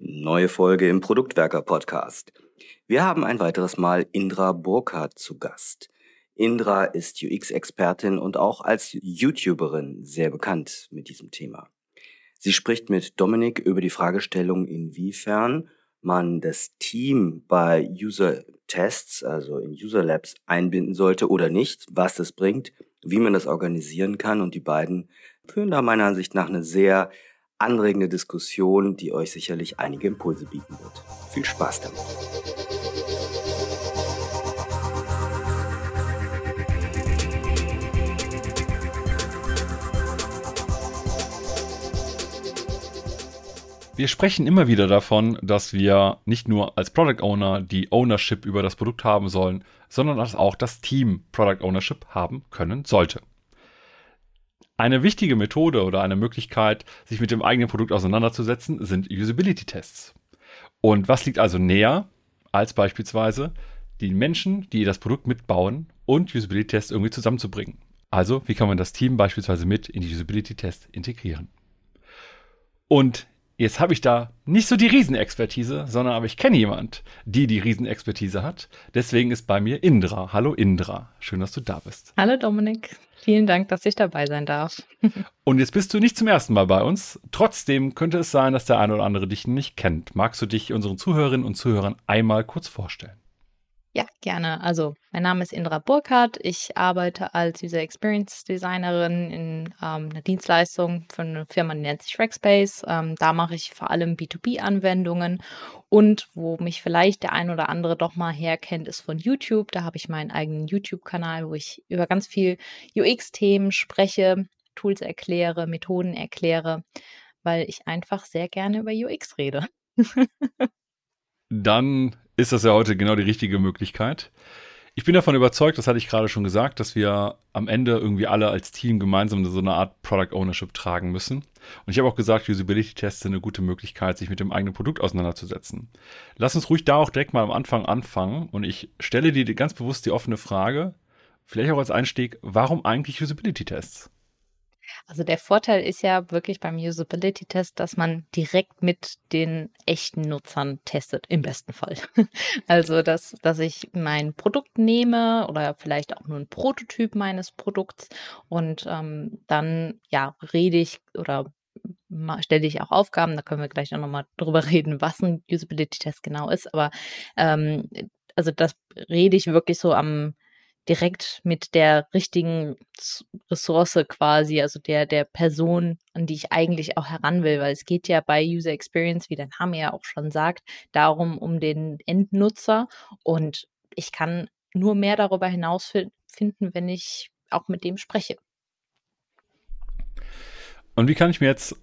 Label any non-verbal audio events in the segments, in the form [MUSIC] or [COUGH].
Neue Folge im Produktwerker Podcast. Wir haben ein weiteres Mal Indra Burkhardt zu Gast. Indra ist UX-Expertin und auch als YouTuberin sehr bekannt mit diesem Thema. Sie spricht mit Dominik über die Fragestellung, inwiefern man das Team bei User-Tests, also in User Labs, einbinden sollte oder nicht, was das bringt, wie man das organisieren kann. Und die beiden führen da meiner Ansicht nach eine sehr anregende Diskussion, die euch sicherlich einige Impulse bieten wird. Viel Spaß damit. Wir sprechen immer wieder davon, dass wir nicht nur als Product Owner die Ownership über das Produkt haben sollen, sondern dass auch das Team Product Ownership haben können sollte. Eine wichtige Methode oder eine Möglichkeit, sich mit dem eigenen Produkt auseinanderzusetzen, sind Usability-Tests. Und was liegt also näher, als beispielsweise die Menschen, die das Produkt mitbauen und Usability-Tests irgendwie zusammenzubringen? Also, wie kann man das Team beispielsweise mit in die Usability-Tests integrieren? Und Jetzt habe ich da nicht so die Riesenexpertise, sondern aber ich kenne jemand, die die Riesenexpertise hat. Deswegen ist bei mir Indra. Hallo Indra, schön, dass du da bist. Hallo Dominik, vielen Dank, dass ich dabei sein darf. [LAUGHS] Und jetzt bist du nicht zum ersten Mal bei uns. Trotzdem könnte es sein, dass der eine oder andere dich nicht kennt. Magst du dich unseren Zuhörerinnen und Zuhörern einmal kurz vorstellen? Ja, gerne. Also, mein Name ist Indra Burkhardt. Ich arbeite als User Experience Designerin in ähm, einer Dienstleistung für eine Firma, die nennt sich Rackspace. Ähm, da mache ich vor allem B2B-Anwendungen und wo mich vielleicht der ein oder andere doch mal herkennt, ist von YouTube. Da habe ich meinen eigenen YouTube-Kanal, wo ich über ganz viel UX-Themen spreche, Tools erkläre, Methoden erkläre, weil ich einfach sehr gerne über UX rede. [LAUGHS] Dann ist das ja heute genau die richtige Möglichkeit. Ich bin davon überzeugt, das hatte ich gerade schon gesagt, dass wir am Ende irgendwie alle als Team gemeinsam so eine Art Product Ownership tragen müssen. Und ich habe auch gesagt, Usability-Tests sind eine gute Möglichkeit, sich mit dem eigenen Produkt auseinanderzusetzen. Lass uns ruhig da auch direkt mal am Anfang anfangen. Und ich stelle dir ganz bewusst die offene Frage, vielleicht auch als Einstieg, warum eigentlich Usability-Tests? Also der Vorteil ist ja wirklich beim Usability-Test, dass man direkt mit den echten Nutzern testet, im besten Fall. [LAUGHS] Also, dass, dass ich mein Produkt nehme oder vielleicht auch nur ein Prototyp meines Produkts und ähm, dann ja rede ich oder stelle ich auch Aufgaben, da können wir gleich auch nochmal drüber [LAUGHS] reden, was ein Usability-Test genau ist, aber ähm, also das rede ich wirklich so am direkt mit der richtigen Ressource quasi, also der, der Person, an die ich eigentlich auch heran will, weil es geht ja bei User Experience, wie der Name ja auch schon sagt, darum, um den Endnutzer und ich kann nur mehr darüber hinausfinden, wenn ich auch mit dem spreche. Und wie kann ich mir jetzt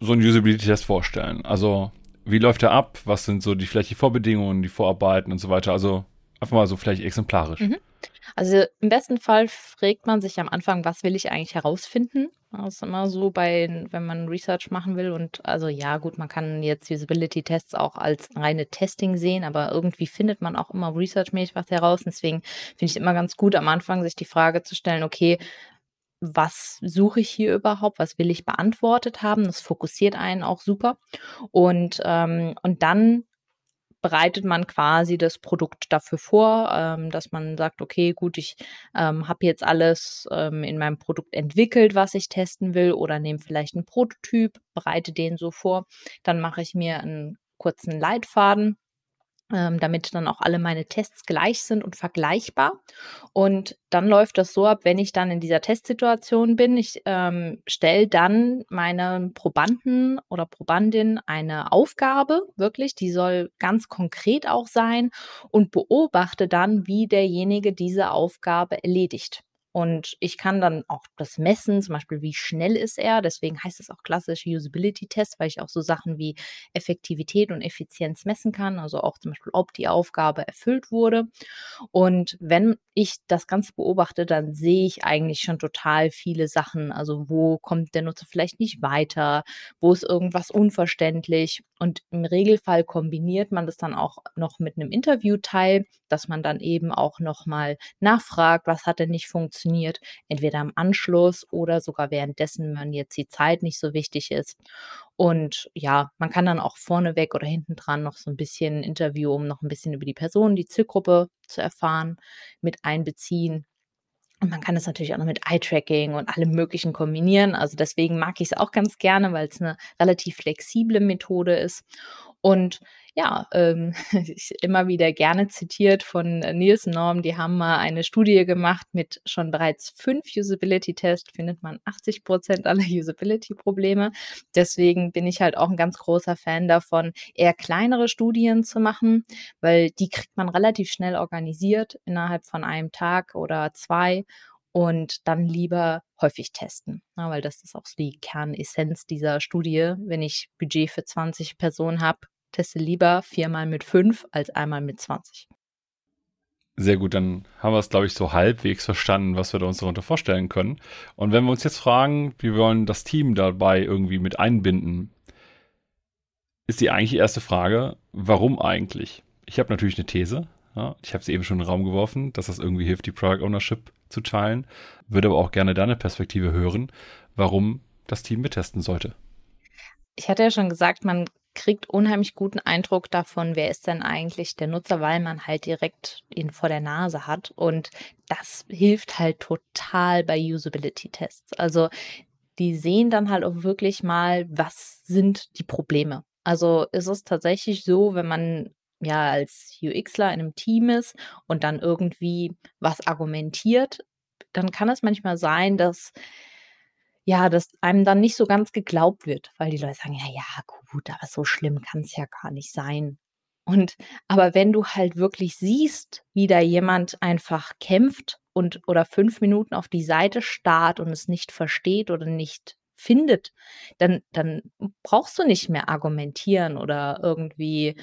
so einen Usability-Test vorstellen? Also, wie läuft er ab? Was sind so die vielleicht die Vorbedingungen, die Vorarbeiten und so weiter? Also einfach mal so vielleicht exemplarisch. Mhm. Also im besten Fall fragt man sich am Anfang, was will ich eigentlich herausfinden? Das ist immer so bei, wenn man Research machen will. Und also ja, gut, man kann jetzt Usability-Tests auch als reine Testing sehen, aber irgendwie findet man auch immer researchmäßig was heraus. Deswegen finde ich immer ganz gut, am Anfang sich die Frage zu stellen, okay, was suche ich hier überhaupt, was will ich beantwortet haben. Das fokussiert einen auch super. Und, ähm, und dann bereitet man quasi das Produkt dafür vor, ähm, dass man sagt, okay, gut, ich ähm, habe jetzt alles ähm, in meinem Produkt entwickelt, was ich testen will, oder nehme vielleicht einen Prototyp, bereite den so vor. Dann mache ich mir einen kurzen Leitfaden ähm, damit dann auch alle meine Tests gleich sind und vergleichbar. Und dann läuft das so ab, wenn ich dann in dieser Testsituation bin, ich ähm, stelle dann meinen Probanden oder Probandin eine Aufgabe, wirklich, die soll ganz konkret auch sein und beobachte dann, wie derjenige diese Aufgabe erledigt. Und ich kann dann auch das messen, zum Beispiel, wie schnell ist er. Deswegen heißt es auch klassisch Usability-Test, weil ich auch so Sachen wie Effektivität und Effizienz messen kann. Also auch zum Beispiel, ob die Aufgabe erfüllt wurde. Und wenn ich das Ganze beobachte, dann sehe ich eigentlich schon total viele Sachen. Also wo kommt der Nutzer vielleicht nicht weiter? Wo ist irgendwas unverständlich? Und im Regelfall kombiniert man das dann auch noch mit einem Interviewteil, dass man dann eben auch nochmal nachfragt, was hat denn nicht funktioniert, entweder am Anschluss oder sogar währenddessen, wenn jetzt die Zeit nicht so wichtig ist. Und ja, man kann dann auch vorneweg oder hinten dran noch so ein bisschen Interview, um noch ein bisschen über die Person, die Zielgruppe zu erfahren, mit einbeziehen. Und man kann es natürlich auch noch mit Eye-Tracking und allem Möglichen kombinieren. Also deswegen mag ich es auch ganz gerne, weil es eine relativ flexible Methode ist. Und ja, ähm, [LAUGHS] immer wieder gerne zitiert von Nielsen Norm. Die haben mal eine Studie gemacht mit schon bereits fünf Usability-Tests, findet man 80 Prozent aller [LAUGHS] Usability-Probleme. Deswegen bin ich halt auch ein ganz großer Fan davon, eher kleinere Studien zu machen, weil die kriegt man relativ schnell organisiert innerhalb von einem Tag oder zwei und dann lieber häufig testen, ja, weil das ist auch die Kernessenz dieser Studie. Wenn ich Budget für 20 Personen habe, teste lieber viermal mit fünf als einmal mit 20. Sehr gut, dann haben wir es, glaube ich, so halbwegs verstanden, was wir da uns darunter vorstellen können. Und wenn wir uns jetzt fragen, wir wollen das Team dabei irgendwie mit einbinden, ist die eigentlich erste Frage, warum eigentlich? Ich habe natürlich eine These. Ja, ich habe sie eben schon in den Raum geworfen, dass das irgendwie hilft, die Product Ownership zu teilen. Würde aber auch gerne deine Perspektive hören, warum das Team mittesten sollte. Ich hatte ja schon gesagt, man kriegt unheimlich guten Eindruck davon, wer ist denn eigentlich der Nutzer, weil man halt direkt ihn vor der Nase hat. Und das hilft halt total bei Usability-Tests. Also die sehen dann halt auch wirklich mal, was sind die Probleme. Also ist es tatsächlich so, wenn man ja als UXler in einem Team ist und dann irgendwie was argumentiert, dann kann es manchmal sein, dass ja, dass einem dann nicht so ganz geglaubt wird, weil die Leute sagen: „Ja, ja, gut, aber so schlimm kann es ja gar nicht sein.“ Und aber wenn du halt wirklich siehst, wie da jemand einfach kämpft und oder fünf Minuten auf die Seite starrt und es nicht versteht oder nicht findet, dann dann brauchst du nicht mehr argumentieren oder irgendwie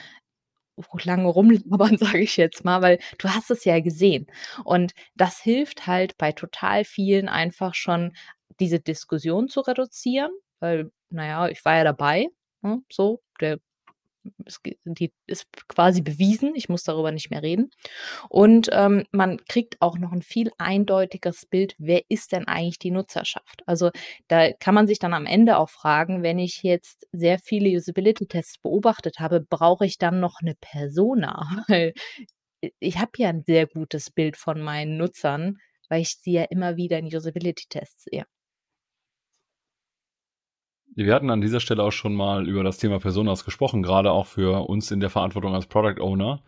lange rumlabern, [LAUGHS] sage ich jetzt mal, weil du hast es ja gesehen. Und das hilft halt bei total vielen einfach schon diese Diskussion zu reduzieren, weil, naja, ich war ja dabei, ne, so, der es, die ist quasi bewiesen, ich muss darüber nicht mehr reden. Und ähm, man kriegt auch noch ein viel eindeutigeres Bild, wer ist denn eigentlich die Nutzerschaft? Also da kann man sich dann am Ende auch fragen, wenn ich jetzt sehr viele Usability-Tests beobachtet habe, brauche ich dann noch eine Persona? [LAUGHS] Ich habe ja ein sehr gutes Bild von meinen Nutzern, weil ich sie ja immer wieder in Usability-Tests sehe. Wir hatten an dieser Stelle auch schon mal über das Thema Personas gesprochen, gerade auch für uns in der Verantwortung als Product Owner.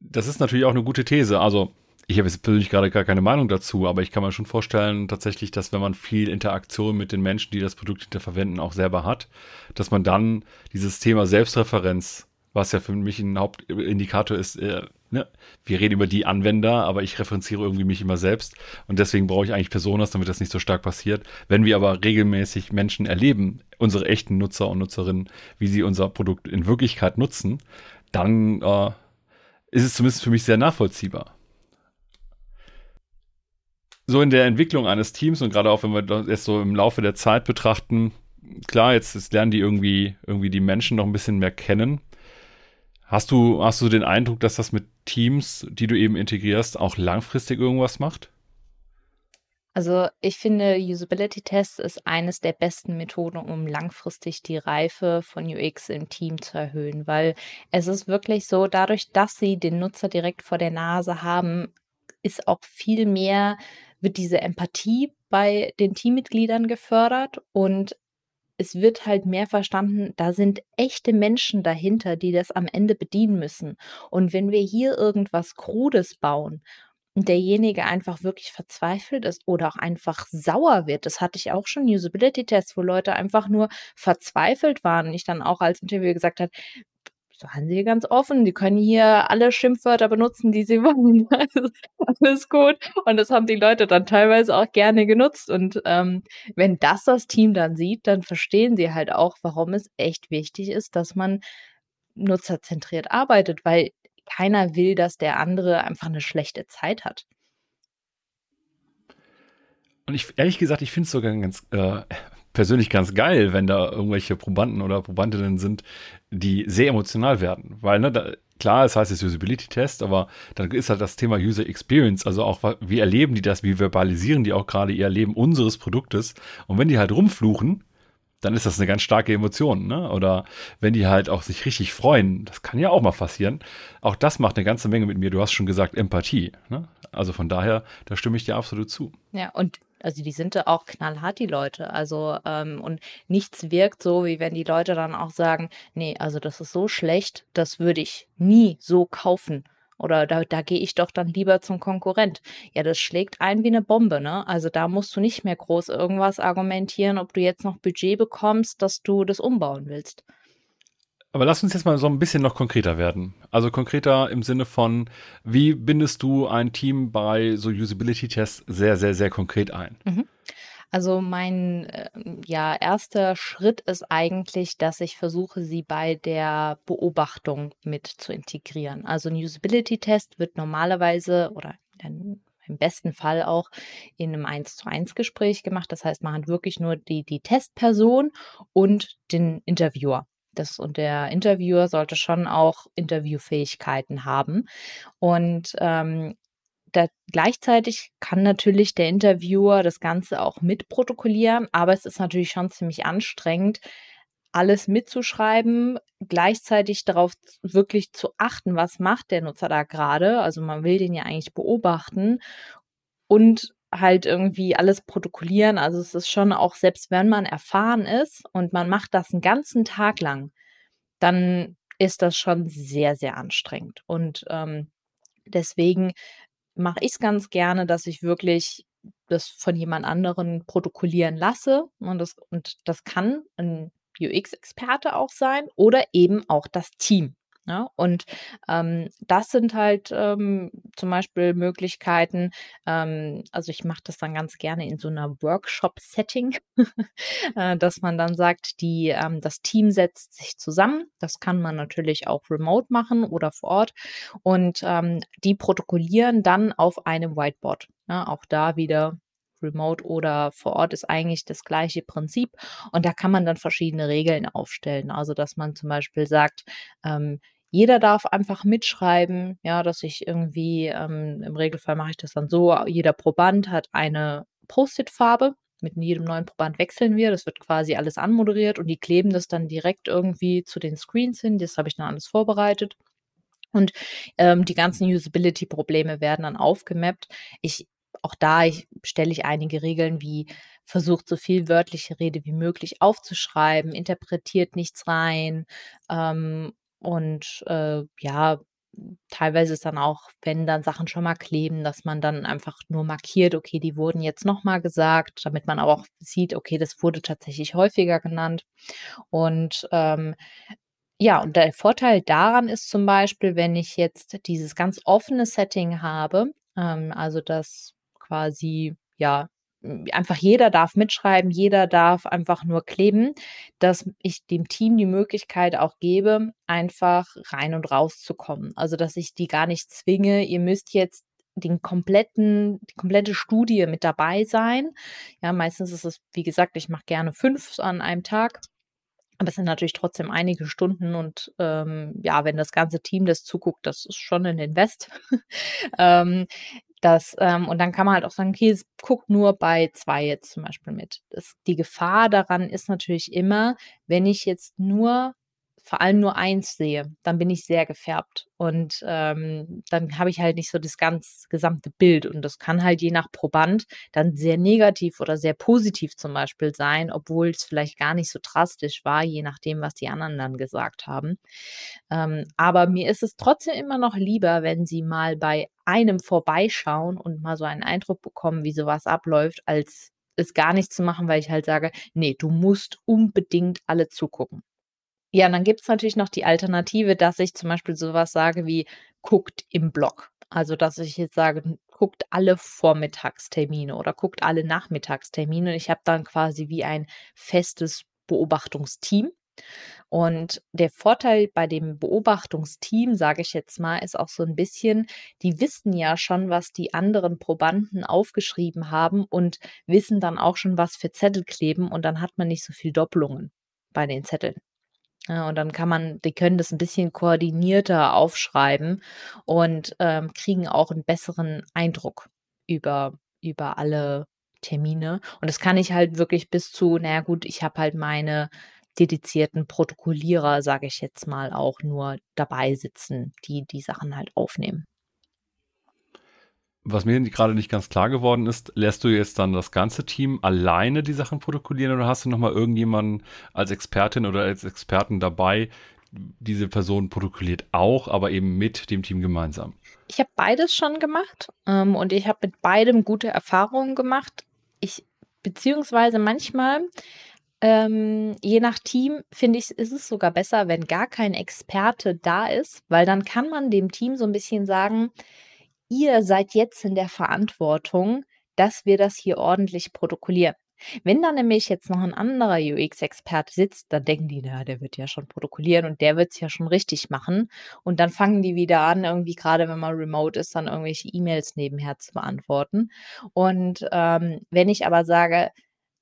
Das ist natürlich auch eine gute These. Also, ich habe jetzt persönlich gerade gar keine Meinung dazu, aber ich kann mir schon vorstellen, tatsächlich, dass wenn man viel Interaktion mit den Menschen, die das Produkt hinter verwenden, auch selber hat, dass man dann dieses Thema Selbstreferenz, was ja für mich ein Hauptindikator ist, äh, ne, wir reden über die Anwender, aber ich referenziere irgendwie mich immer selbst und deswegen brauche ich eigentlich Personas, damit das nicht so stark passiert. Wenn wir aber regelmäßig Menschen erleben, unsere echten Nutzer und Nutzerinnen, wie sie unser Produkt in Wirklichkeit nutzen, dann äh, ist es zumindest für mich sehr nachvollziehbar. So in der Entwicklung eines Teams und gerade auch wenn wir das jetzt so im Laufe der Zeit betrachten, klar, jetzt, jetzt lernen die irgendwie, irgendwie die Menschen noch ein bisschen mehr kennen. Hast du, hast du den Eindruck, dass das mit Teams, die du eben integrierst, auch langfristig irgendwas macht? Also ich finde, Usability-Tests ist eines der besten Methoden, um langfristig die Reife von UX im Team zu erhöhen, weil es ist wirklich so, dadurch, dass sie den Nutzer direkt vor der Nase haben, ist auch viel mehr, wird diese Empathie bei den Teammitgliedern gefördert und es wird halt mehr verstanden, da sind echte Menschen dahinter, die das am Ende bedienen müssen. Und wenn wir hier irgendwas Krudes bauen und derjenige einfach wirklich verzweifelt ist oder auch einfach sauer wird. Das hatte ich auch schon Usability-Tests, wo Leute einfach nur verzweifelt waren. Und ich dann auch als Interview gesagt habe, seien Sie ganz offen, die können hier alle Schimpfwörter benutzen, die sie [LAUGHS] wollen. alles gut. Und das haben die Leute dann teilweise auch gerne genutzt. Und ähm, wenn das das Team dann sieht, dann verstehen sie halt auch, warum es echt wichtig ist, dass man nutzerzentriert arbeitet, weil keiner will, dass der andere einfach eine schlechte Zeit hat. Und ich, ehrlich gesagt, ich finde es sogar ganz äh, persönlich ganz geil, wenn da irgendwelche Probanden oder Probandinnen sind, die sehr emotional werden. Weil, ne, da, klar, es heißt jetzt Usability-Test, aber dann ist halt das Thema User Experience, also auch, wie erleben die das, wie verbalisieren die auch gerade ihr Erleben unseres Produktes. Und wenn die halt rumfluchen, dann ist das eine ganz starke Emotion, ne? Oder wenn die halt auch sich richtig freuen, das kann ja auch mal passieren. Auch das macht eine ganze Menge mit mir. Du hast schon gesagt, Empathie. Ne? Also von daher, da stimme ich dir absolut zu. Ja, und also die sind da auch knallhart, die Leute. Also, ähm, und nichts wirkt so, wie wenn die Leute dann auch sagen, nee, also das ist so schlecht, das würde ich nie so kaufen. Oder da, da gehe ich doch dann lieber zum Konkurrent. Ja, das schlägt ein wie eine Bombe, ne? Also da musst du nicht mehr groß irgendwas argumentieren, ob du jetzt noch Budget bekommst, dass du das umbauen willst. Aber lass uns jetzt mal so ein bisschen noch konkreter werden. Also konkreter im Sinne von, wie bindest du ein Team bei so Usability-Tests sehr, sehr, sehr konkret ein? Mhm. Also mein äh, ja, erster Schritt ist eigentlich, dass ich versuche, sie bei der Beobachtung mit zu integrieren. Also ein Usability-Test wird normalerweise oder im besten Fall auch in einem 1 zu 1 Gespräch gemacht. Das heißt, man hat wirklich nur die, die Testperson und den Interviewer. Das, und der Interviewer sollte schon auch Interviewfähigkeiten haben. Und ähm, da, gleichzeitig kann natürlich der Interviewer das Ganze auch mitprotokollieren, aber es ist natürlich schon ziemlich anstrengend, alles mitzuschreiben, gleichzeitig darauf wirklich zu achten, was macht der Nutzer da gerade. Also man will den ja eigentlich beobachten und halt irgendwie alles protokollieren. Also es ist schon auch, selbst wenn man erfahren ist und man macht das einen ganzen Tag lang, dann ist das schon sehr, sehr anstrengend. Und ähm, deswegen mache ich es ganz gerne, dass ich wirklich das von jemand anderen protokollieren lasse. Und das, und das kann ein UX-Experte auch sein oder eben auch das Team. Ja, ne? und ähm, das sind halt ähm, zum Beispiel Möglichkeiten, ähm, also ich mache das dann ganz gerne in so einer Workshop-Setting, [LAUGHS] äh, dass man dann sagt, die, ähm, das Team setzt sich zusammen. Das kann man natürlich auch remote machen oder vor Ort. Und ähm, die protokollieren dann auf einem Whiteboard. Ja, ne? auch da wieder remote oder vor Ort ist eigentlich das gleiche Prinzip. Und da kann man dann verschiedene Regeln aufstellen. Also, dass man zum Beispiel sagt, ähm, jeder darf einfach mitschreiben, ja, dass ich irgendwie, ähm, im Regelfall mache ich das dann so, jeder Proband hat eine Post-it-Farbe. Mit jedem neuen Proband wechseln wir. Das wird quasi alles anmoderiert und die kleben das dann direkt irgendwie zu den Screens hin. Das habe ich dann alles vorbereitet. Und ähm, die ganzen Usability-Probleme werden dann aufgemappt. Ich, auch da ich, stelle ich einige Regeln wie versucht so viel wörtliche Rede wie möglich aufzuschreiben, interpretiert nichts rein ähm, und äh, ja, teilweise ist dann auch, wenn dann Sachen schon mal kleben, dass man dann einfach nur markiert, okay, die wurden jetzt nochmal gesagt, damit man aber auch sieht, okay, das wurde tatsächlich häufiger genannt. Und ähm, ja, und der Vorteil daran ist zum Beispiel, wenn ich jetzt dieses ganz offene Setting habe, ähm, also dass quasi ja einfach jeder darf mitschreiben, jeder darf einfach nur kleben, dass ich dem Team die Möglichkeit auch gebe, einfach rein und raus zu kommen. Also, dass ich die gar nicht zwinge, ihr müsst jetzt den kompletten, die komplette Studie mit dabei sein. Ja, meistens ist es, wie gesagt, ich mache gerne fünf an einem Tag. Aber es sind natürlich trotzdem einige Stunden und ähm, ja, wenn das ganze Team das zuguckt, das ist schon ein Invest. [LAUGHS] ähm, das, ähm, und dann kann man halt auch sagen, okay, guckt nur bei zwei jetzt zum Beispiel mit. Das, die Gefahr daran ist natürlich immer, wenn ich jetzt nur vor allem nur eins sehe, dann bin ich sehr gefärbt. Und ähm, dann habe ich halt nicht so das ganz gesamte Bild. Und das kann halt je nach Proband dann sehr negativ oder sehr positiv zum Beispiel sein, obwohl es vielleicht gar nicht so drastisch war, je nachdem, was die anderen dann gesagt haben. Ähm, aber mir ist es trotzdem immer noch lieber, wenn sie mal bei einem vorbeischauen und mal so einen Eindruck bekommen, wie sowas abläuft, als es gar nicht zu machen, weil ich halt sage, nee, du musst unbedingt alle zugucken. Ja, und dann gibt es natürlich noch die Alternative, dass ich zum Beispiel sowas sage wie guckt im Blog. Also, dass ich jetzt sage, guckt alle Vormittagstermine oder guckt alle Nachmittagstermine. Ich habe dann quasi wie ein festes Beobachtungsteam. Und der Vorteil bei dem Beobachtungsteam, sage ich jetzt mal, ist auch so ein bisschen, die wissen ja schon, was die anderen Probanden aufgeschrieben haben und wissen dann auch schon, was für Zettel kleben und dann hat man nicht so viel Doppelungen bei den Zetteln. Ja, und dann kann man die können das ein bisschen koordinierter aufschreiben und, ähm, kriegen auch einen besseren Eindruck über über alle Termine. Und das kann ich halt wirklich bis zu na ja gut, ich habe halt meine dedizierten Protokollierer, sage ich jetzt mal, auch nur dabei sitzen, die die Sachen halt aufnehmen. Was mir gerade nicht ganz klar geworden ist, lässt du jetzt dann das ganze Team alleine die Sachen protokollieren oder hast du nochmal irgendjemanden als Expertin oder als Experten dabei, diese Person protokolliert auch, aber eben mit dem Team gemeinsam? Ich habe beides schon gemacht ähm, und ich habe mit beidem gute Erfahrungen gemacht. Ich beziehungsweise manchmal ähm, je nach Team finde ich, ist es sogar besser, wenn gar kein Experte da ist, weil dann kann man dem Team so ein bisschen sagen, ihr seid jetzt in der Verantwortung, dass wir das hier ordentlich protokollieren. Wenn da nämlich jetzt noch ein anderer UX-Experte sitzt, dann denken die, na, der wird ja schon protokollieren und der wird es ja schon richtig machen. Und dann fangen die wieder an, irgendwie gerade wenn man remote ist, dann irgendwelche E-Mails nebenher zu beantworten. Und ähm, wenn ich aber sage,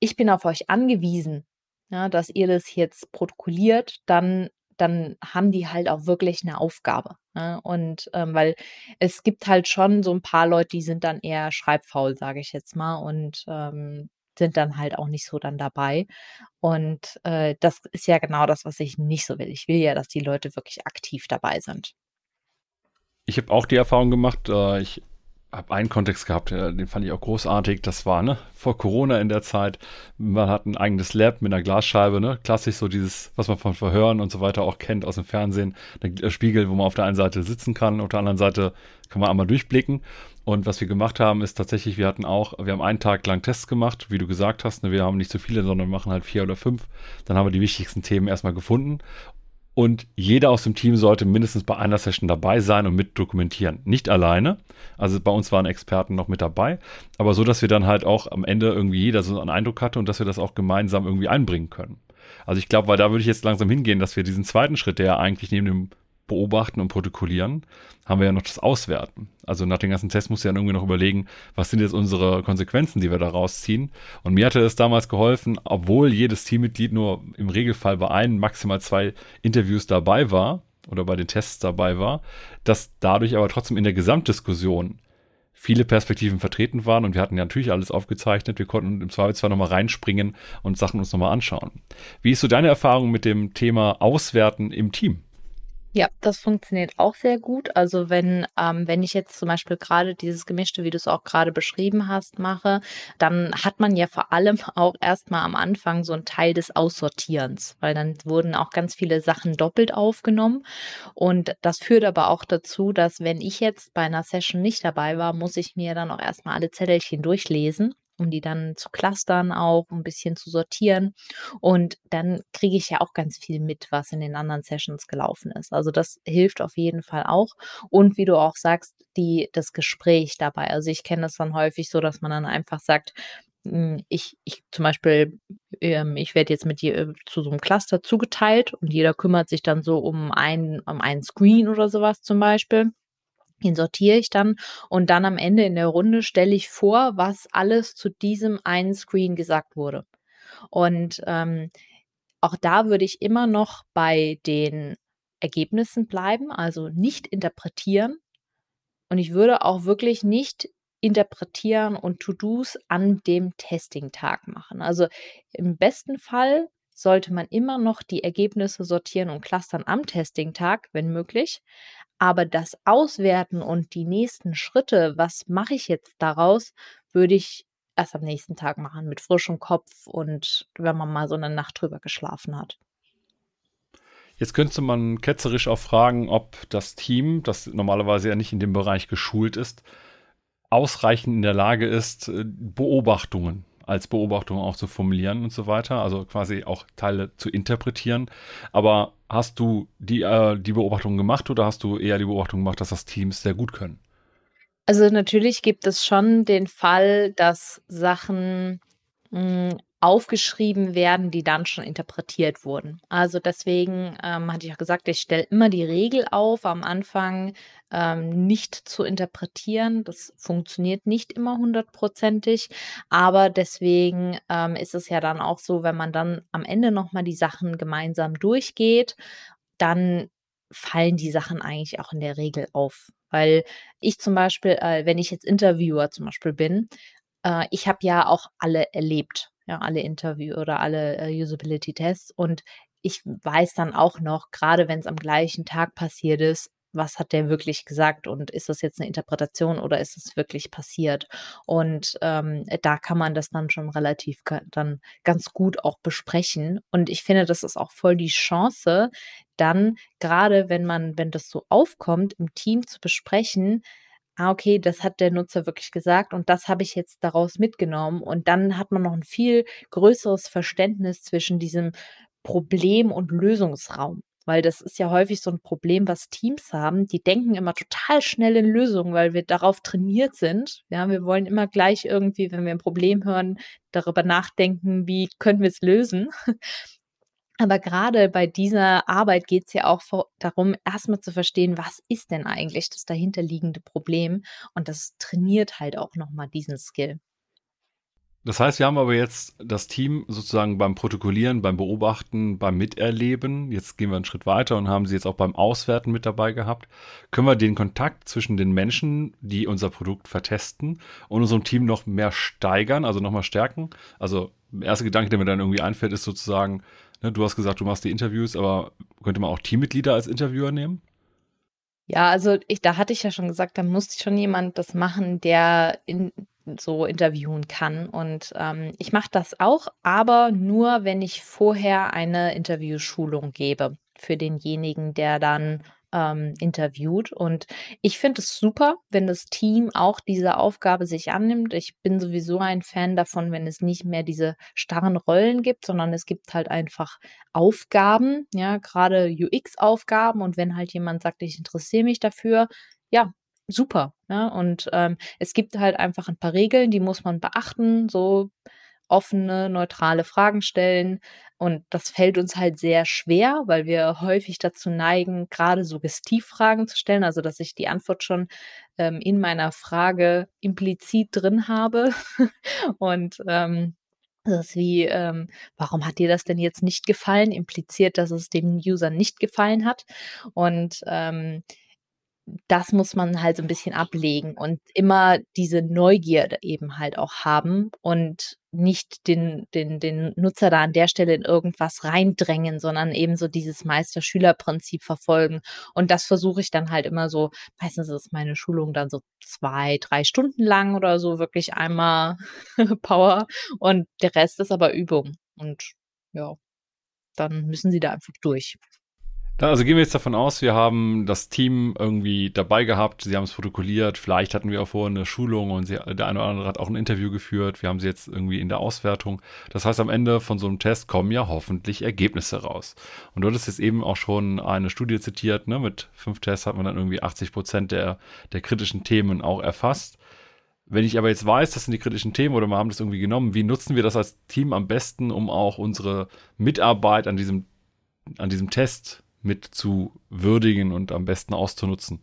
ich bin auf euch angewiesen, ja, dass ihr das jetzt protokolliert, dann dann haben die halt auch wirklich eine Aufgabe, ne? Und, ähm, weil es gibt halt schon so ein paar Leute, die sind dann eher schreibfaul, sage ich jetzt mal, und, ähm, sind dann halt auch nicht so dann dabei. Und, äh, das ist ja genau das, was ich nicht so will. Ich will ja, dass die Leute wirklich aktiv dabei sind. Ich habe auch die Erfahrung gemacht, äh, ich habe einen Kontext gehabt, den fand ich auch großartig. Das war ne vor Corona in der Zeit. Man hat ein eigenes Lab mit einer Glasscheibe, ne klassisch so dieses, was man von Verhören und so weiter auch kennt aus dem Fernsehen. Der Spiegel, wo man auf der einen Seite sitzen kann, auf der anderen Seite kann man einmal durchblicken. Und was wir gemacht haben, ist tatsächlich, wir hatten auch, wir haben einen Tag lang Tests gemacht, wie du gesagt hast. Ne, wir haben nicht so viele, sondern machen halt vier oder fünf. Dann haben wir die wichtigsten Themen erstmal gefunden und jeder aus dem Team sollte mindestens bei einer Session dabei sein und mit dokumentieren. Nicht alleine. Also bei uns waren Experten noch mit dabei, aber so, dass wir dann halt auch am Ende irgendwie jeder so einen Eindruck hatte und dass wir das auch gemeinsam irgendwie einbringen können. Also ich glaube, weil da würde ich jetzt langsam hingehen, dass wir diesen zweiten Schritt, der ja eigentlich neben dem beobachten und protokollieren, haben wir ja noch das Auswerten. Also nach den ganzen Tests muss du ja irgendwie noch überlegen, was sind jetzt unsere Konsequenzen, die wir da rausziehen. Und mir hatte es damals geholfen, obwohl jedes Teammitglied nur im Regelfall bei ein, maximal zwei Interviews dabei war oder bei den Tests dabei war, dass dadurch aber trotzdem in der Gesamtdiskussion viele Perspektiven vertreten waren und wir hatten ja natürlich alles aufgezeichnet. Wir konnten im Zweifelsfall nochmal reinspringen und Sachen uns nochmal anschauen. Wie ist so deine Erfahrung mit dem Thema Auswerten im Team? Ja, das funktioniert auch sehr gut. Also wenn, ähm, wenn ich jetzt zum Beispiel gerade dieses Gemischte, wie du es auch gerade beschrieben hast, mache, dann hat man ja vor allem [LAUGHS] auch erstmal am Anfang so einen Teil des Aussortierens, weil dann wurden auch ganz viele Sachen doppelt aufgenommen. Und das führt aber auch dazu, dass wenn ich jetzt bei einer Session nicht dabei war, muss ich mir dann auch erstmal alle Zettelchen durchlesen um die dann zu clustern auch, ein bisschen zu sortieren. Und dann kriege ich ja auch ganz viel mit, was in den anderen Sessions gelaufen ist. Also das hilft auf jeden Fall auch. Und wie du auch sagst, die, das Gespräch dabei. Also ich kenne das dann häufig so, dass man dann einfach sagt, hm, ich, ich zum Beispiel, ähm, ich werde jetzt mit dir äh, zu so einem Cluster zugeteilt und jeder kümmert sich dann so um ein, um einen Screen oder sowas zum Beispiel. Den sortiere ich dann und dann am Ende in der Runde stelle ich vor, was alles zu diesem einen Screen gesagt wurde. Und ähm, auch da würde ich immer noch bei den Ergebnissen bleiben, also nicht interpretieren. Und ich würde auch wirklich nicht interpretieren und To-Dos an dem Testing-Tag machen. Also im besten Fall sollte man immer noch die Ergebnisse sortieren und clustern am Testing-Tag, wenn möglich. Aber das Auswerten und die nächsten Schritte, was mache ich jetzt daraus, würde ich erst am nächsten Tag machen mit frischem Kopf und wenn man mal so eine Nacht drüber geschlafen hat. Jetzt könnte man ketzerisch auch fragen, ob das Team, das normalerweise ja nicht in dem Bereich geschult ist, ausreichend in der Lage ist, äh, Beobachtungen als Beobachtung auch zu formulieren und so weiter, also quasi auch Teile zu interpretieren. Aber hast du die, äh, die Beobachtung gemacht oder hast du eher die Beobachtung gemacht, dass das Teams sehr gut können? Also natürlich gibt es schon den Fall, dass Sachen mh, hm, aufgeschrieben werden, die dann schon interpretiert wurden. Also deswegen ähm, hatte ich auch gesagt, ich stelle immer die Regel auf, am Anfang ähm, nicht zu interpretieren. Das funktioniert nicht immer hundertprozentig, aber deswegen ähm, ist es ja dann auch so, wenn man dann am Ende nochmal die Sachen gemeinsam durchgeht, dann fallen die Sachen eigentlich auch in der Regel auf. Weil ich zum Beispiel, äh, wenn ich jetzt Interviewer zum Beispiel bin, äh, ich habe ja auch alle erlebt ja, alle Interview oder alle äh, Usability-Tests. Und ich weiß dann auch noch, gerade wenn es am gleichen Tag passiert ist, was hat der wirklich gesagt und ist das jetzt eine Interpretation oder ist es wirklich passiert? Und ähm, da kann man das dann schon relativ dann ganz gut auch besprechen. Und ich finde, das ist auch voll die Chance, dann gerade wenn man, wenn das so aufkommt, im Team zu besprechen, ah, okay, das hat der Nutzer wirklich gesagt und das habe ich jetzt daraus mitgenommen. Und dann hat man noch ein viel größeres Verständnis zwischen diesem Problem und Lösungsraum. Weil das ist ja häufig so ein Problem, was Teams haben. Die denken immer total schnell in Lösungen, weil wir darauf trainiert sind. Ja, wir wollen immer gleich irgendwie, wenn wir ein Problem hören, darüber nachdenken, wie können wir es lösen. Aber gerade bei dieser Arbeit geht es ja auch vor, darum, erstmal zu verstehen, was ist denn eigentlich das dahinterliegende Problem? Und das trainiert halt auch nochmal diesen Skill. Das heißt, wir haben aber jetzt das Team sozusagen beim Protokollieren, beim Beobachten, beim Miterleben. Jetzt gehen wir einen Schritt weiter und haben sie jetzt auch beim Auswerten mit dabei gehabt. Können wir den Kontakt zwischen den Menschen, die unser Produkt vertesten, und unserem Team noch mehr steigern, also nochmal stärken? Also, der erste Gedanke, der mir dann irgendwie einfällt, ist sozusagen, Ne, du hast gesagt, du machst die Interviews, aber könnte man auch Teammitglieder als Interviewer nehmen? Ja, also ich, da hatte ich ja schon gesagt, da musste schon jemand das machen, der in, so interviewen kann. Und ähm, ich mache das auch, aber nur, wenn ich vorher eine Interviewschulung gebe für denjenigen, der dann ähm, interviewt. Und ich finde es super, wenn das Team auch diese Aufgabe sich annimmt. Ich bin sowieso ein Fan davon, wenn es nicht mehr diese starren Rollen gibt, sondern es gibt halt einfach Aufgaben, ja, gerade UX-Aufgaben. Und wenn halt jemand sagt, ich interessiere mich dafür, ja, super. Ja, und ähm, es gibt halt einfach ein paar Regeln, die muss man beachten. So offene, neutrale Fragen stellen. Und das fällt uns halt sehr schwer, weil wir häufig dazu neigen, gerade Suggestivfragen zu stellen, also dass ich die Antwort schon ähm, in meiner Frage implizit drin habe. [LAUGHS] Und ähm, das ist wie, ähm, warum hat dir das denn jetzt nicht gefallen? Impliziert, dass es dem User nicht gefallen hat. Und ähm, das muss man halt so ein bisschen ablegen und immer diese Neugierde eben halt auch haben und nicht den den den Nutzer da an der Stelle in irgendwas reindrängen, sondern eben so dieses Meister-Schüler-Prinzip verfolgen. Und das versuche ich dann halt immer so meistens ist meine Schulung dann so zwei drei Stunden lang oder so, wirklich einmal [LAUGHS] Power und der Rest ist aber Übung. Und ja, dann müssen sie da einfach durch. Also gehen wir jetzt davon aus, wir haben das Team irgendwie dabei gehabt, sie haben es protokolliert, vielleicht hatten wir auch vorher eine Schulung und sie, der eine oder andere hat auch ein Interview geführt, wir haben sie jetzt irgendwie in der Auswertung. Das heißt, am Ende von so einem Test kommen ja hoffentlich Ergebnisse raus. Und du hattest jetzt eben auch schon eine Studie zitiert, ne? mit fünf Tests hat man dann irgendwie 80 Prozent der, der kritischen Themen auch erfasst. Wenn ich aber jetzt weiß, das sind die kritischen Themen oder wir haben das irgendwie genommen, wie nutzen wir das als Team am besten, um auch unsere Mitarbeit an diesem, an diesem Test mit zu würdigen und am besten auszunutzen.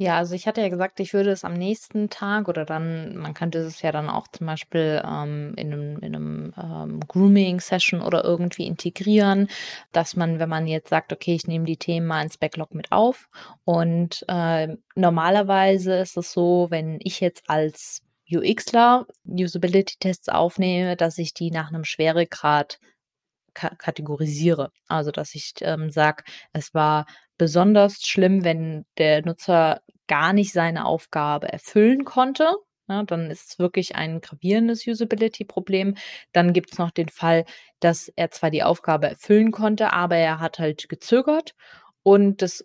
Ja, also ich hatte ja gesagt, ich würde es am nächsten Tag oder dann, man könnte es ja dann auch zum Beispiel ähm, in einem, in einem ähm, Grooming-Session oder irgendwie integrieren, dass man, wenn man jetzt sagt, okay, ich nehme die Themen mal ins Backlog mit auf und äh, normalerweise ist es so, wenn ich jetzt als UXler Usability-Tests aufnehme, dass ich die nach einem Schweregrad kategorisiere. Also, dass ich ähm, sage, es war besonders schlimm, wenn der Nutzer gar nicht seine Aufgabe erfüllen konnte. Ja, dann ist es wirklich ein gravierendes Usability-Problem. Dann gibt es noch den Fall, dass er zwar die Aufgabe erfüllen konnte, aber er hat halt gezögert. Und das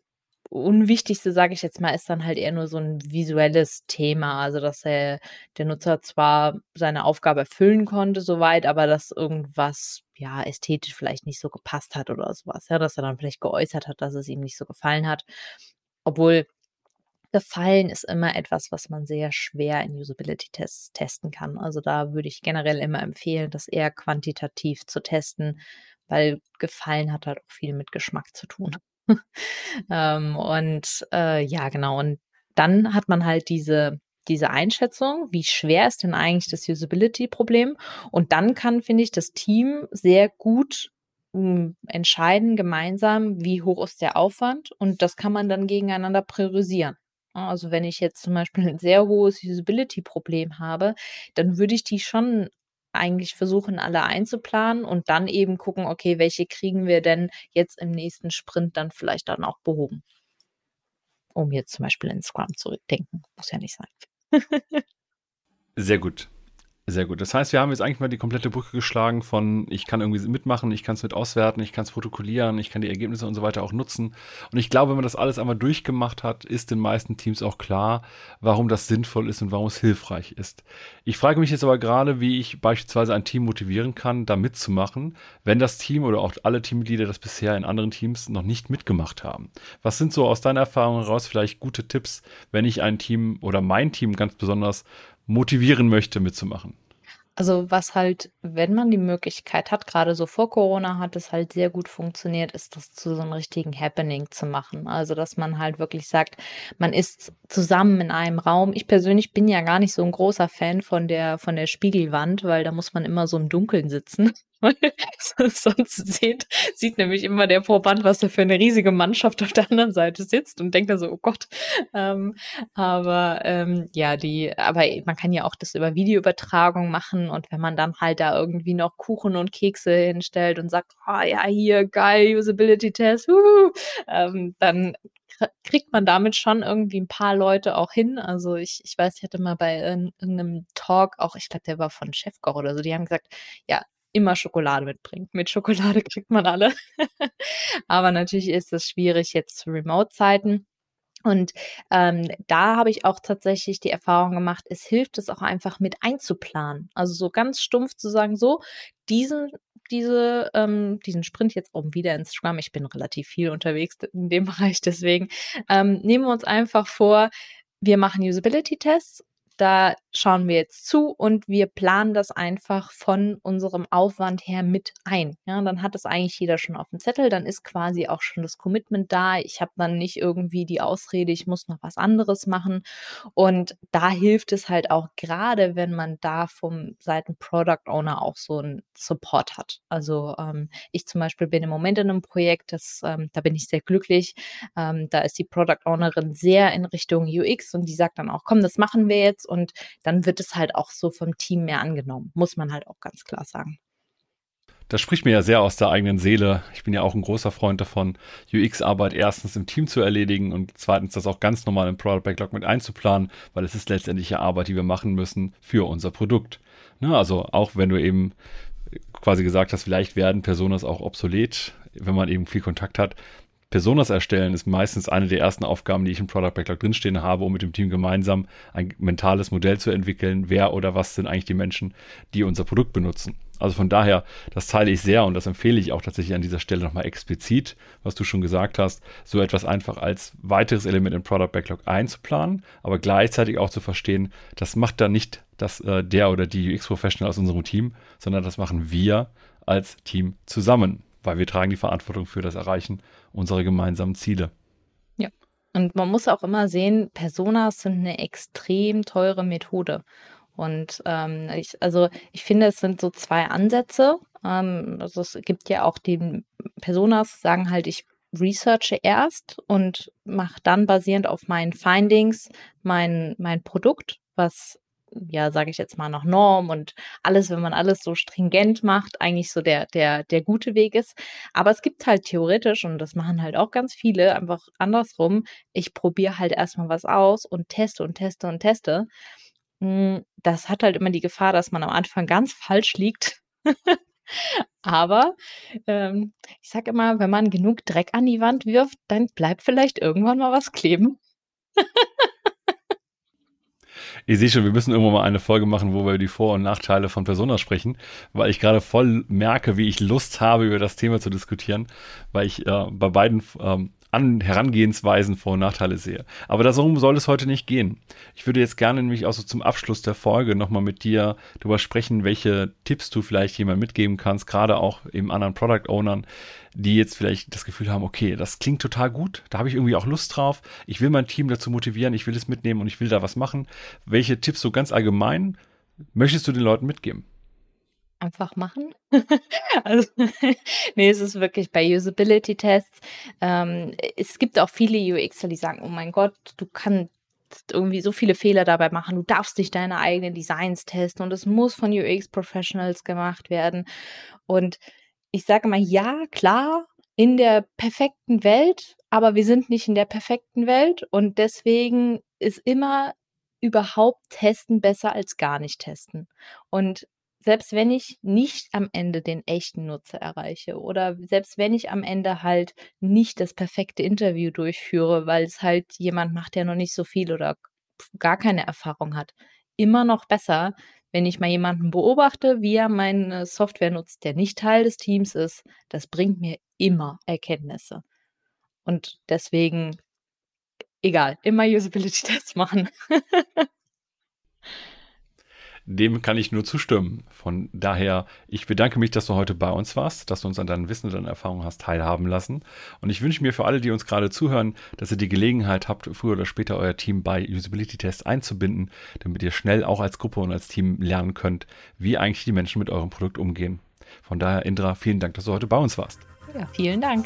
Unwichtigste, sage ich jetzt mal, ist dann halt eher nur so ein visuelles Thema. Also, dass er, der Nutzer zwar seine Aufgabe erfüllen konnte, soweit, aber dass irgendwas ja ästhetisch vielleicht nicht so gepasst hat oder sowas. Ja, dass er dann vielleicht geäußert hat, dass es ihm nicht so gefallen hat. Obwohl Gefallen ist immer etwas, was man sehr schwer in Usability-Tests testen kann. Also da würde ich generell immer empfehlen, das eher quantitativ zu testen, weil Gefallen hat halt auch viel mit Geschmack zu tun. [LAUGHS] ähm, und äh, ja, genau. Und dann hat man halt diese diese Einschätzung, wie schwer ist denn eigentlich das Usability-Problem? Und dann kann, finde ich, das Team sehr gut hm, entscheiden gemeinsam, wie hoch ist der Aufwand und das kann man dann gegeneinander priorisieren. Also wenn ich jetzt zum Beispiel ein sehr hohes Usability-Problem habe, dann würde ich die schon eigentlich versuchen, alle einzuplanen und dann eben gucken, okay, welche kriegen wir denn jetzt im nächsten Sprint dann vielleicht dann auch behoben. Um jetzt zum Beispiel in Scrum zu denken. Muss ja nicht sein. [LAUGHS] Sehr gut. Sehr gut. Das heißt, wir haben jetzt eigentlich mal die komplette Brücke geschlagen von, ich kann irgendwie mitmachen, ich kann es mit auswerten, ich kann es protokollieren, ich kann die Ergebnisse und so weiter auch nutzen. Und ich glaube, wenn man das alles einmal durchgemacht hat, ist den meisten Teams auch klar, warum das sinnvoll ist und warum es hilfreich ist. Ich frage mich jetzt aber gerade, wie ich beispielsweise ein Team motivieren kann, da mitzumachen, wenn das Team oder auch alle Teammitglieder das bisher in anderen Teams noch nicht mitgemacht haben. Was sind so aus deiner Erfahrung heraus vielleicht gute Tipps, wenn ich ein Team oder mein Team ganz besonders motivieren möchte, mitzumachen? Also was halt, wenn man die Möglichkeit hat, gerade so vor Corona hat es halt sehr gut funktioniert, ist das zu so einem richtigen Happening zu machen. Also dass man halt wirklich sagt, man ist zusammen in einem Raum. Ich persönlich bin ja gar nicht so ein großer Fan von der von der Spiegelwand, weil da muss man immer so im Dunkeln sitzen. [LAUGHS] Sonst sieht, sieht nämlich immer der Proband, was da für eine riesige Mannschaft auf der anderen Seite sitzt und denkt dann so, oh Gott. Ähm, aber ähm, ja, die, aber man kann ja auch das über Videoübertragung machen und wenn man dann halt da irgendwie noch Kuchen und Kekse hinstellt und sagt, oh, ja, hier, geil, Usability-Test, ähm, dann kriegt man damit schon irgendwie ein paar Leute auch hin. Also ich, ich weiß, ich hatte mal bei irgendeinem Talk auch, ich glaube, der war von Chefkoch oder so, die haben gesagt, ja, immer Schokolade mitbringen. Mit Schokolade [LAUGHS] kriegt man alle. Aber natürlich ist es schwierig jetzt zu Remote-Zeiten. Und ähm, da habe ich auch tatsächlich die Erfahrung gemacht, es hilft es auch einfach mit einzuplanen. Also so ganz stumpf zu sagen, so, diesen, diese, ähm, diesen Sprint jetzt oben wieder ins Scrum. Ich bin relativ viel unterwegs in dem [LAUGHS] Bereich, deswegen ähm, nehmen wir uns einfach vor, wir machen Usability-Tests da schauen wir jetzt zu und wir planen das einfach von unserem Aufwand her mit ein. Ja, dann hat das eigentlich jeder schon auf dem Zettel, dann ist quasi auch schon das Commitment da. Ich habe dann nicht irgendwie die Ausrede, ich muss noch was anderes machen. Und da hilft es halt auch gerade, wenn man da vom Seiten Product Owner auch so einen Support hat. Also ähm, ich zum Beispiel bin im Moment in einem Projekt, das, ähm, da bin ich sehr glücklich. Ähm, da ist die Product Ownerin sehr in Richtung UX und die sagt dann auch, komm, das machen wir jetzt und dann wird es halt auch so vom Team mehr angenommen, muss man halt auch ganz klar sagen. Das spricht mir ja sehr aus der eigenen Seele. Ich bin ja auch ein großer Freund davon, UX-Arbeit erstens im Team zu erledigen und zweitens das auch ganz normal im Product Backlog mit einzuplanen, weil es ist letztendlich ja Arbeit, die wir machen müssen für unser Produkt. Ne, also auch wenn du eben quasi gesagt hast, vielleicht werden Personas auch obsolet, wenn man eben viel Kontakt hat, Personas erstellen ist meistens eine der ersten Aufgaben, die ich im Product Backlog drinstehen habe, um mit dem Team gemeinsam ein mentales Modell zu entwickeln. Wer oder was sind eigentlich die Menschen, die unser Produkt benutzen? Also von daher, das teile ich sehr und das empfehle ich auch tatsächlich an dieser Stelle nochmal explizit, was du schon gesagt hast, so etwas einfach als weiteres Element im Product Backlog einzuplanen, aber gleichzeitig auch zu verstehen, das macht dann nicht das, äh, der oder die UX-Professional aus unserem Team, sondern das machen wir als Team zusammen weil wir tragen die Verantwortung für das Erreichen unserer gemeinsamen Ziele. Ja. Und man muss auch immer sehen, Personas sind eine extrem teure Methode. Und ähm, ich, also ich finde, es sind so zwei Ansätze. Ähm, also es gibt ja auch die Personas, sagen halt, ich researche erst und mache dann basierend auf meinen Findings mein, mein Produkt, was ja, sage ich jetzt mal, nach Norm und alles, wenn man alles so stringent macht, eigentlich so der, der, der gute Weg ist. Aber es gibt halt theoretisch, und das machen halt auch ganz viele, einfach andersrum, ich probiere halt erstmal was aus und teste und teste und teste. Hm, das hat halt immer die Gefahr, dass man am Anfang ganz falsch liegt. [LAUGHS] Aber ähm, ich sage immer, wenn man genug Dreck an die Wand wirft, dann bleibt vielleicht irgendwann mal was kleben. [LAUGHS] Ich sehe schon, wir müssen irgendwann mal eine Folge machen, wo wir die Vor- und Nachteile von Persona sprechen, weil ich gerade voll merke, wie ich Lust habe, über das Thema zu diskutieren, weil ich äh, bei beiden ähm, An Herangehensweisen Vor- und Nachteile sehe. Aber darum soll es heute nicht gehen. Ich würde jetzt gerne nämlich auch so zum Abschluss der Folge nochmal mit dir darüber sprechen, welche Tipps du vielleicht jemand mitgeben kannst, gerade auch eben anderen Product Ownern, die jetzt vielleicht das Gefühl haben, okay, das klingt total gut, da habe ich irgendwie auch Lust drauf, ich will mein Team dazu motivieren, ich will es mitnehmen und ich will da was machen. Welche Tipps so ganz allgemein möchtest du den Leuten mitgeben? Einfach machen. [LAUGHS] Also, [LAUGHS] ne, es ist wirklich bei Usability-Tests ähm, es gibt auch viele UXler, die sagen: „Oh mein Gott, du kannst irgendwie so viele Fehler dabei machen. Du darfst nicht deine eigenen Designs testen und es muss von UX-Professionals gemacht werden.“ Und ich sage immer: „Ja, klar, in der perfekten Welt, aber wir sind nicht in der perfekten Welt und deswegen ist immer überhaupt testen besser als gar nicht testen.“ Und selbst wenn ich nicht am Ende den echten Nutzer erreiche oder selbst wenn ich am Ende halt nicht das perfekte Interview durchführe, weil es halt jemand macht, der noch nicht so viel oder gar keine Erfahrung hat, immer noch besser, wenn ich mal jemanden beobachte, wie er meine Software nutzt, der nicht Teil des Teams ist. Das bringt mir immer Erkenntnisse. Und deswegen egal, immer [LAUGHS] Usability-Tests machen. [LAUGHS] Dem kann ich nur zustimmen. Von daher, ich bedanke mich, dass du heute bei uns warst, dass du uns an deinem Wissen und deinen Erfahrungen hast teilhaben lassen. Und ich wünsche mir für alle, die uns gerade zuhören, dass ihr die Gelegenheit habt, früher oder später euer Team bei Usability-Tests einzubinden, damit ihr schnell auch als Gruppe und als Team lernen könnt, wie eigentlich die Menschen mit eurem Produkt umgehen. Von daher, Indra, vielen Dank, dass du heute bei uns warst. Ja, vielen Dank.